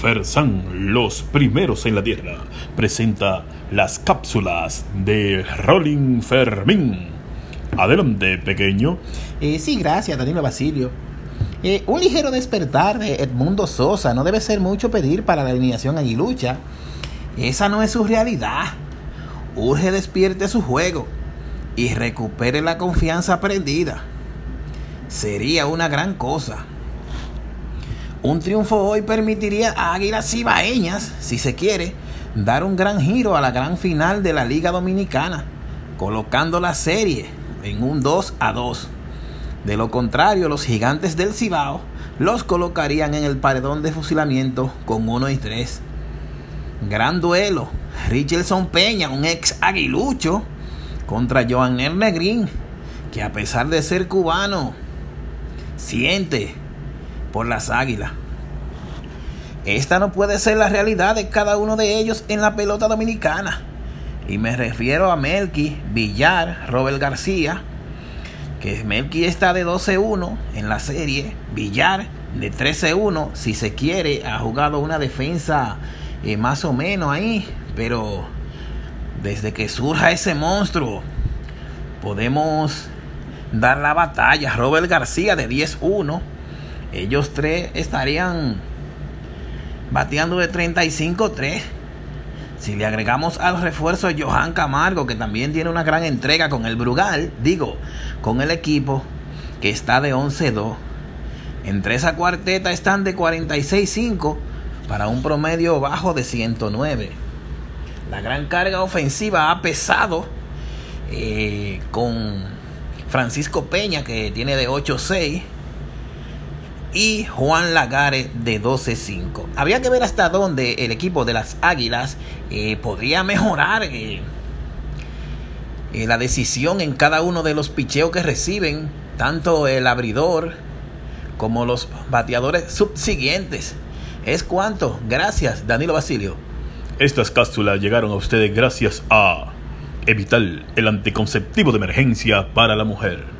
Fersan, los primeros en la tierra, presenta las cápsulas de Rolling Fermín. Adelante, pequeño. Eh, sí, gracias, Danilo Basilio. Eh, un ligero despertar de Edmundo Sosa no debe ser mucho pedir para la alineación aguilucha. Esa no es su realidad. Urge despierte su juego y recupere la confianza perdida. Sería una gran cosa. Un triunfo hoy permitiría a Águilas Cibaeñas, si se quiere, dar un gran giro a la gran final de la Liga Dominicana, colocando la serie en un 2 a 2. De lo contrario, los gigantes del Cibao los colocarían en el paredón de fusilamiento con 1 y 3. Gran duelo. Richardson Peña, un ex aguilucho, contra Joan Negrín, que a pesar de ser cubano, siente las águilas. Esta no puede ser la realidad de cada uno de ellos en la pelota dominicana. Y me refiero a Melky, Villar, Robert García, que Melky está de 12-1 en la serie, Villar de 13-1, si se quiere, ha jugado una defensa eh, más o menos ahí, pero desde que surja ese monstruo, podemos dar la batalla. Robert García de 10-1 ellos tres estarían bateando de 35-3. Si le agregamos al refuerzo Johan Camargo, que también tiene una gran entrega con el Brugal, digo, con el equipo que está de 11-2. Entre esa cuarteta están de 46-5 para un promedio bajo de 109. La gran carga ofensiva ha pesado eh, con Francisco Peña, que tiene de 8-6 y Juan Lagares de 12-5. Habría que ver hasta dónde el equipo de las Águilas eh, podría mejorar eh, eh, la decisión en cada uno de los picheos que reciben, tanto el abridor como los bateadores subsiguientes. Es cuanto. Gracias, Danilo Basilio. Estas cápsulas llegaron a ustedes gracias a Evital, el anticonceptivo de emergencia para la mujer.